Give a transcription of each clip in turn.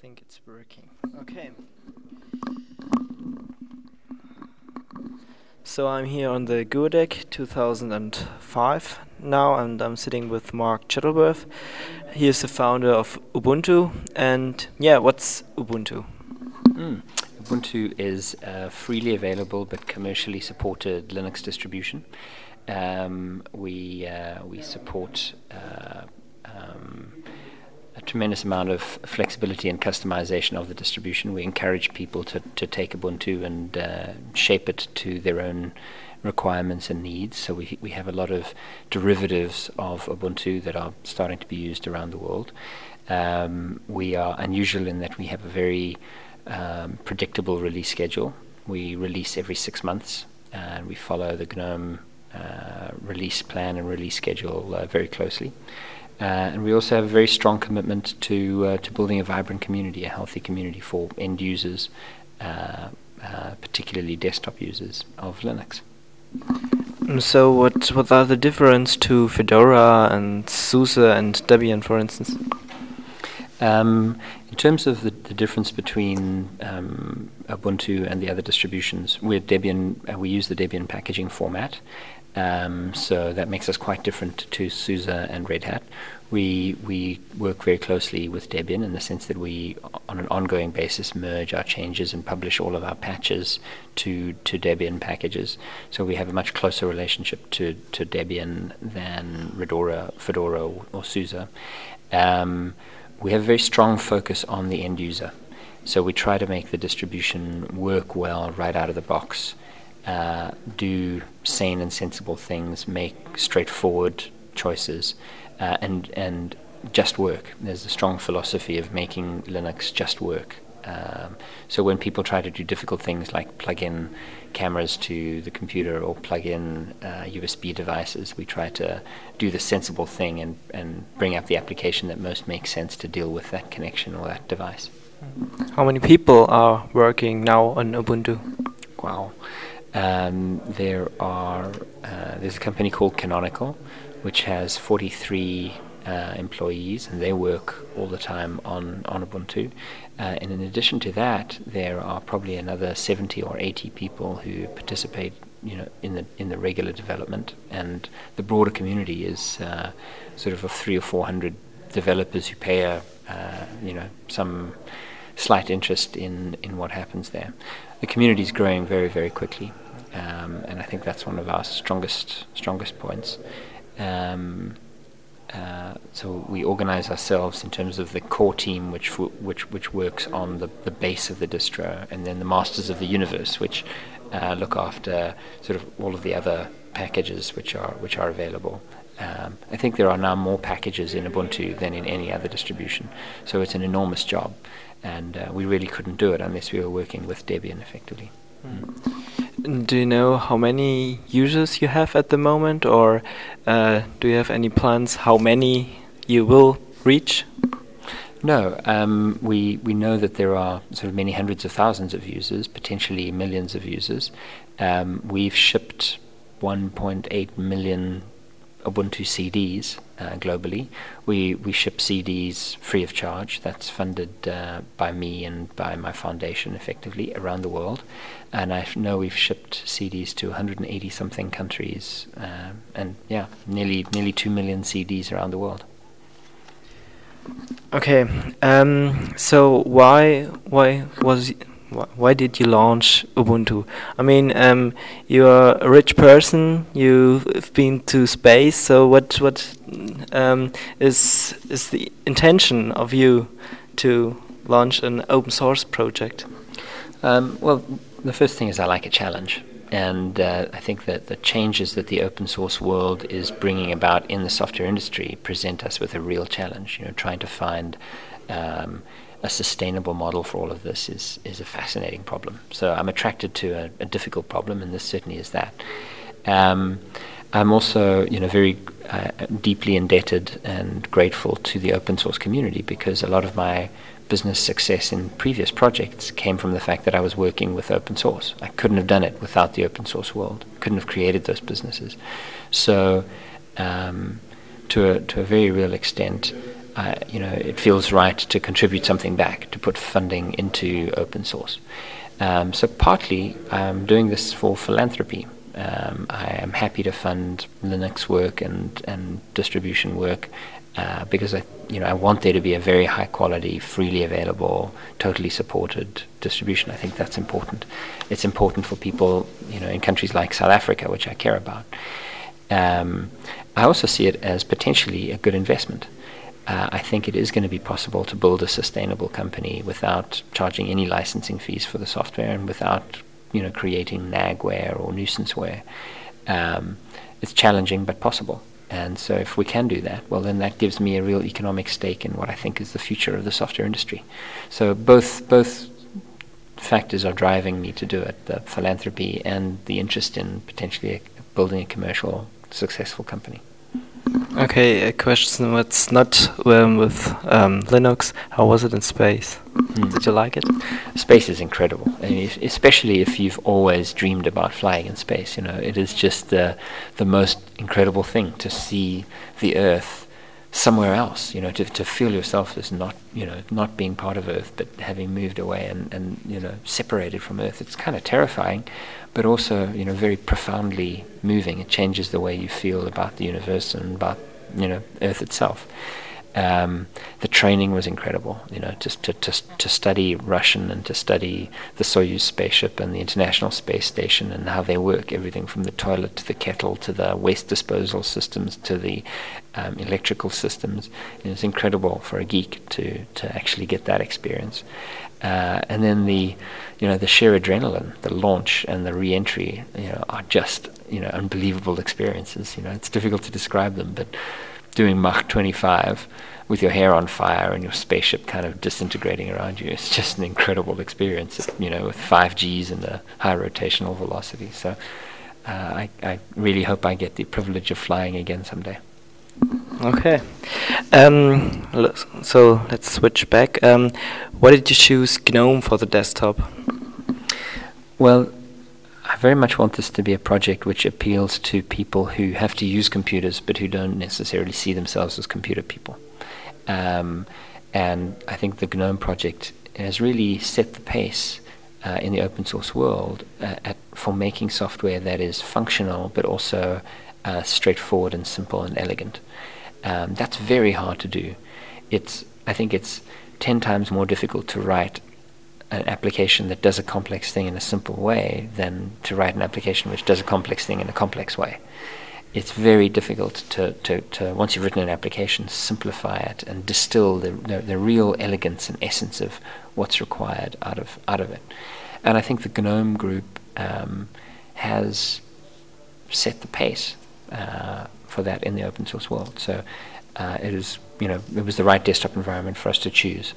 think it's working. Okay. So I'm here on the GUADEC 2005 now, and I'm sitting with Mark Shuttleworth. He is the founder of Ubuntu, and yeah, what's Ubuntu? Mm. Ubuntu is a freely available but commercially supported Linux distribution. Um, we uh, we support uh, tremendous amount of flexibility and customization of the distribution. We encourage people to, to take Ubuntu and uh, shape it to their own requirements and needs. So we we have a lot of derivatives of Ubuntu that are starting to be used around the world. Um, we are unusual in that we have a very um, predictable release schedule. We release every six months, and we follow the GNOME uh, release plan and release schedule uh, very closely. Uh, and we also have a very strong commitment to uh, to building a vibrant community, a healthy community for end users, uh, uh, particularly desktop users of Linux. So, what what are the difference to Fedora and SUSE and Debian, for instance? Um, in terms of the, the difference between um, Ubuntu and the other distributions, with Debian, uh, we use the Debian packaging format, um, so that makes us quite different to SUSE and Red Hat. We we work very closely with Debian in the sense that we, on an ongoing basis, merge our changes and publish all of our patches to to Debian packages. So we have a much closer relationship to, to Debian than Redora, Fedora, or, or SUSE. Um, we have a very strong focus on the end user. So we try to make the distribution work well right out of the box uh, do sane and sensible things, make straightforward choices, uh, and and just work. There's a strong philosophy of making Linux just work. Um, so when people try to do difficult things like plug in cameras to the computer or plug in uh, USB devices, we try to do the sensible thing and, and bring up the application that most makes sense to deal with that connection or that device. How many people are working now on Ubuntu? Wow. Um, there are uh, there's a company called Canonical, which has 43 uh, employees, and they work all the time on on Ubuntu. Uh, and in addition to that, there are probably another 70 or 80 people who participate, you know, in the in the regular development. And the broader community is uh, sort of of three or four hundred developers who pay a uh, you know some slight interest in in what happens there the community is growing very, very quickly, um, and I think that's one of our strongest strongest points. Um, uh, so we organize ourselves in terms of the core team, which which which works on the, the base of the distro, and then the masters of the universe, which uh, look after sort of all of the other packages which are which are available. Um, I think there are now more packages in Ubuntu than in any other distribution, so it's an enormous job and uh, we really couldn't do it unless we were working with Debian effectively. Mm. Do you know how many users you have at the moment, or uh, do you have any plans how many you will reach? No, um, we we know that there are sort of many hundreds of thousands of users, potentially millions of users. Um, we've shipped 1.8 million Ubuntu CDs uh, globally. We we ship CDs free of charge. That's funded uh, by me and by my foundation, effectively around the world. And I know we've shipped CDs to 180 something countries, uh, and yeah, nearly nearly two million CDs around the world. Okay, um, so why why was why did you launch Ubuntu? I mean, um, you're a rich person. You've been to space. So what what um, is is the intention of you to launch an open source project? Um, well, the first thing is I like a challenge. And uh, I think that the changes that the open source world is bringing about in the software industry present us with a real challenge. You know, trying to find um, a sustainable model for all of this is is a fascinating problem. So I'm attracted to a, a difficult problem, and this certainly is that. Um, I'm also, you know, very uh, deeply indebted and grateful to the open source community because a lot of my business success in previous projects came from the fact that I was working with open source. I couldn't have done it without the open source world. Couldn't have created those businesses. So, um, to a, to a very real extent, I, you know, it feels right to contribute something back, to put funding into open source. Um, so partly I'm doing this for philanthropy. Um, I am happy to fund Linux work and, and distribution work uh, because I, you know, I want there to be a very high quality, freely available, totally supported distribution. I think that's important. It's important for people, you know, in countries like South Africa, which I care about. Um, I also see it as potentially a good investment. Uh, I think it is going to be possible to build a sustainable company without charging any licensing fees for the software and without, you know, creating nagware or nuisanceware. Um, it's challenging but possible. And so, if we can do that, well, then that gives me a real economic stake in what I think is the future of the software industry. So, both both factors are driving me to do it: the philanthropy and the interest in potentially building a commercial, successful company. Okay, a question that's not um, with um, Linux. How was it in space? Mm. Did you like it? Space is incredible, I mean, if, especially if you've always dreamed about flying in space. You know, it is just the the most incredible thing to see the Earth somewhere else. You know, to to feel yourself as not you know not being part of Earth, but having moved away and and you know separated from Earth. It's kind of terrifying, but also you know very profoundly moving. It changes the way you feel about the universe and about you know Earth itself. Um, the training was incredible, you know, just to, to, to study Russian and to study the Soyuz spaceship and the International Space Station and how they work, everything from the toilet to the kettle to the waste disposal systems to the um, electrical systems. And it's incredible for a geek to, to actually get that experience. Uh, and then the, you know, the sheer adrenaline, the launch and the re-entry, you know, are just, you know, unbelievable experiences. You know, it's difficult to describe them, but doing Mach 25 with your hair on fire and your spaceship kind of disintegrating around you. It's just an incredible experience, you know, with five Gs and the high rotational velocity. So uh, I, I really hope I get the privilege of flying again someday. Okay. Um, so let's switch back. Um, why did you choose GNOME for the desktop? Well, I very much want this to be a project which appeals to people who have to use computers but who don't necessarily see themselves as computer people. Um, and I think the GNOME project has really set the pace uh, in the open source world uh, at, for making software that is functional but also uh, straightforward and simple and elegant. Um, that's very hard to do. It's I think it's ten times more difficult to write an application that does a complex thing in a simple way than to write an application which does a complex thing in a complex way. It's very difficult to, to, to once you've written an application, simplify it and distill the, the, the real elegance and essence of what's required out of out of it. And I think the GNOME group um, has set the pace uh, for that in the open source world. So uh, it is, you know, it was the right desktop environment for us to choose.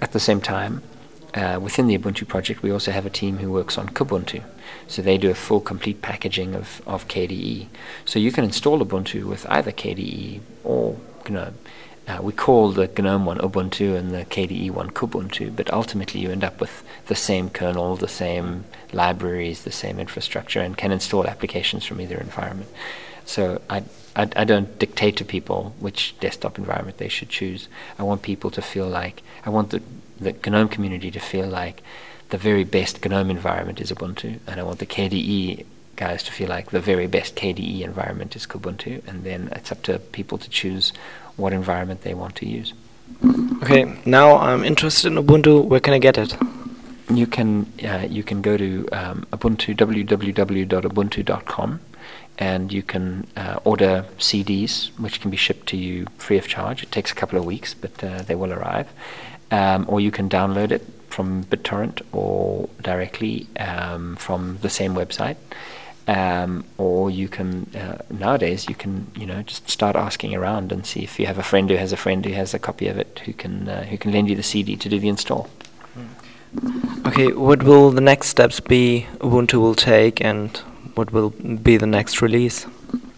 At the same time, uh, within the Ubuntu project, we also have a team who works on Kubuntu. So they do a full, complete packaging of, of KDE. So you can install Ubuntu with either KDE or GNOME. Uh, we call the GNOME one Ubuntu and the KDE one Kubuntu, but ultimately you end up with the same kernel, the same libraries, the same infrastructure, and can install applications from either environment. So I, I, I, don't dictate to people which desktop environment they should choose. I want people to feel like, I want the the GNOME community to feel like the very best GNOME environment is Ubuntu, and I want the KDE guys to feel like the very best KDE environment is Kubuntu, and then it's up to people to choose what environment they want to use. Okay, now I'm interested in Ubuntu. Where can I get it? You can uh, you can go to um, Ubuntu www.ubuntu.com, and you can uh, order CDs, which can be shipped to you free of charge. It takes a couple of weeks, but uh, they will arrive um, or you can download it from BitTorrent or directly um, from the same website. Um, or you can uh, nowadays you can you know just start asking around and see if you have a friend who has a friend who has a copy of it who can uh, who can lend you the CD to do the install. Okay, what will the next steps be Ubuntu will take, and what will be the next release?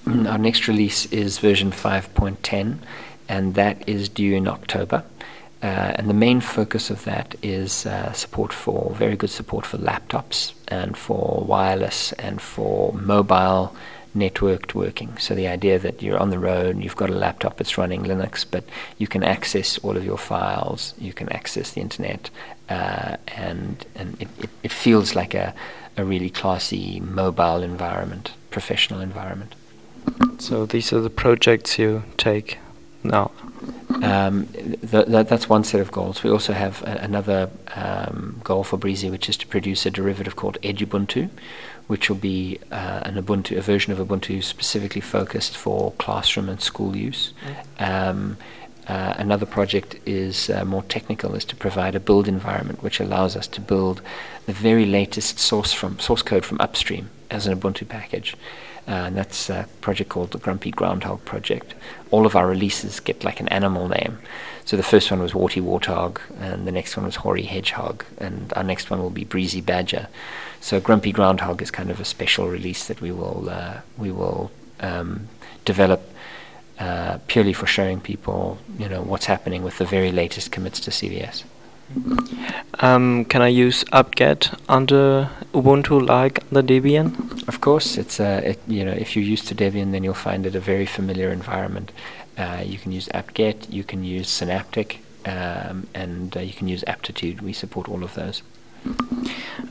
Mm, our next release is version 5.10, and that is due in October. Uh, and the main focus of that is uh, support for very good support for laptops and for wireless and for mobile networked working. So the idea that you're on the road, you've got a laptop that's running Linux, but you can access all of your files, you can access the internet, uh, and and it, it, it, feels like a, a really classy mobile environment, professional environment. So these are the projects you take now. Um, th- th- that's one set of goals. We also have a- another um, goal for Breezy, which is to produce a derivative called Edubuntu, which will be uh, an Ubuntu, a version of Ubuntu specifically focused for classroom and school use. Mm. Um, uh, another project is uh, more technical, is to provide a build environment which allows us to build the very latest source from source code from upstream as an Ubuntu package. Uh, and that's a project called the Grumpy Groundhog Project. All of our releases get like an animal name. So the first one was Warty Warthog, and the next one was Hoary Hedgehog, and our next one will be Breezy Badger. So Grumpy Groundhog is kind of a special release that we will uh, we will um, develop uh, purely for showing people, you know, what's happening with the very latest commits to CVS. Um, can I use apt-get under Ubuntu like the Debian? Of course, it's uh, it, you know if you're used to Debian, then you'll find it a very familiar environment. Uh, you can use apt-get, you can use Synaptic, um, and uh, you can use Aptitude. We support all of those.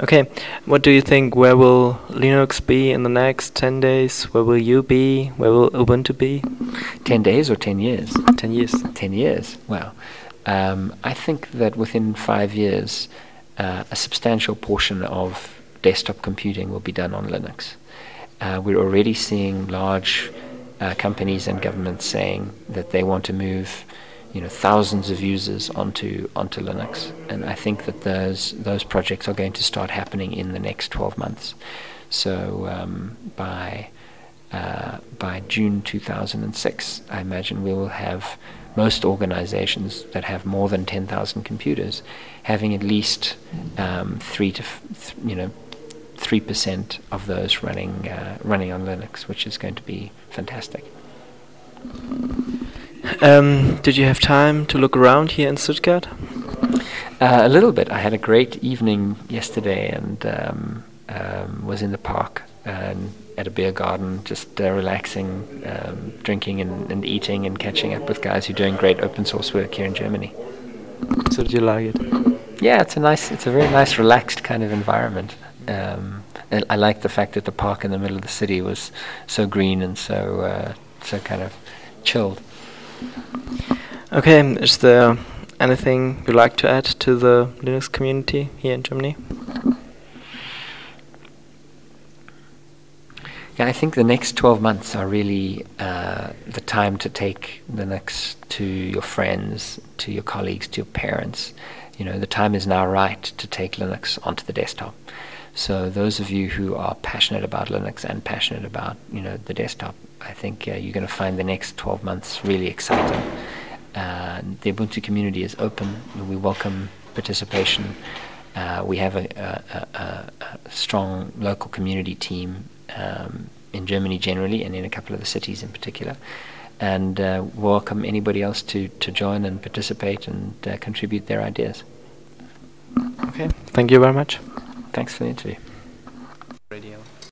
Okay, what do you think? Where will Linux be in the next 10 days? Where will you be? Where will Ubuntu be? 10 days or 10 years? 10 years. 10 years, wow. Um, I think that within five years, uh, a substantial portion of desktop computing will be done on Linux. Uh, we're already seeing large uh, companies and governments saying that they want to move you know thousands of users onto onto Linux, and I think that those those projects are going to start happening in the next 12 months. So um, by uh, by June 2006, I imagine we will have most organizations that have more than 10,000 computers having at least um, three to f- th- you know three percent of those running uh, running on Linux, which is going to be fantastic. Um, did you have time to look around here in Stuttgart? Uh, a little bit. I had a great evening yesterday and um, um, was in the park and at a beer garden, just uh, relaxing, um, drinking and, and, eating and catching up with guys who are doing great open source work here in Germany. So did you like it? Yeah, it's a nice, it's a very nice, relaxed kind of environment. Um, I like the fact that the park in the middle of the city was so green and so uh, so kind of chilled. Okay, is there anything you'd like to add to the Linux community here in Germany? Yeah, I think the next 12 months are really uh, the time to take Linux to your friends, to your colleagues, to your parents. You know, the time is now right to take Linux onto the desktop. So those of you who are passionate about Linux and passionate about you know the desktop, I think uh, you're going to find the next 12 months really exciting. Uh, the Ubuntu community is open. We welcome participation. Uh, we have a, a, a, a, strong local community team um, in Germany generally, and in a couple of the cities in particular. And uh, welcome anybody else to, to join and participate and uh, contribute their ideas. Okay, thank you very much. Thanks for the interview. Radio.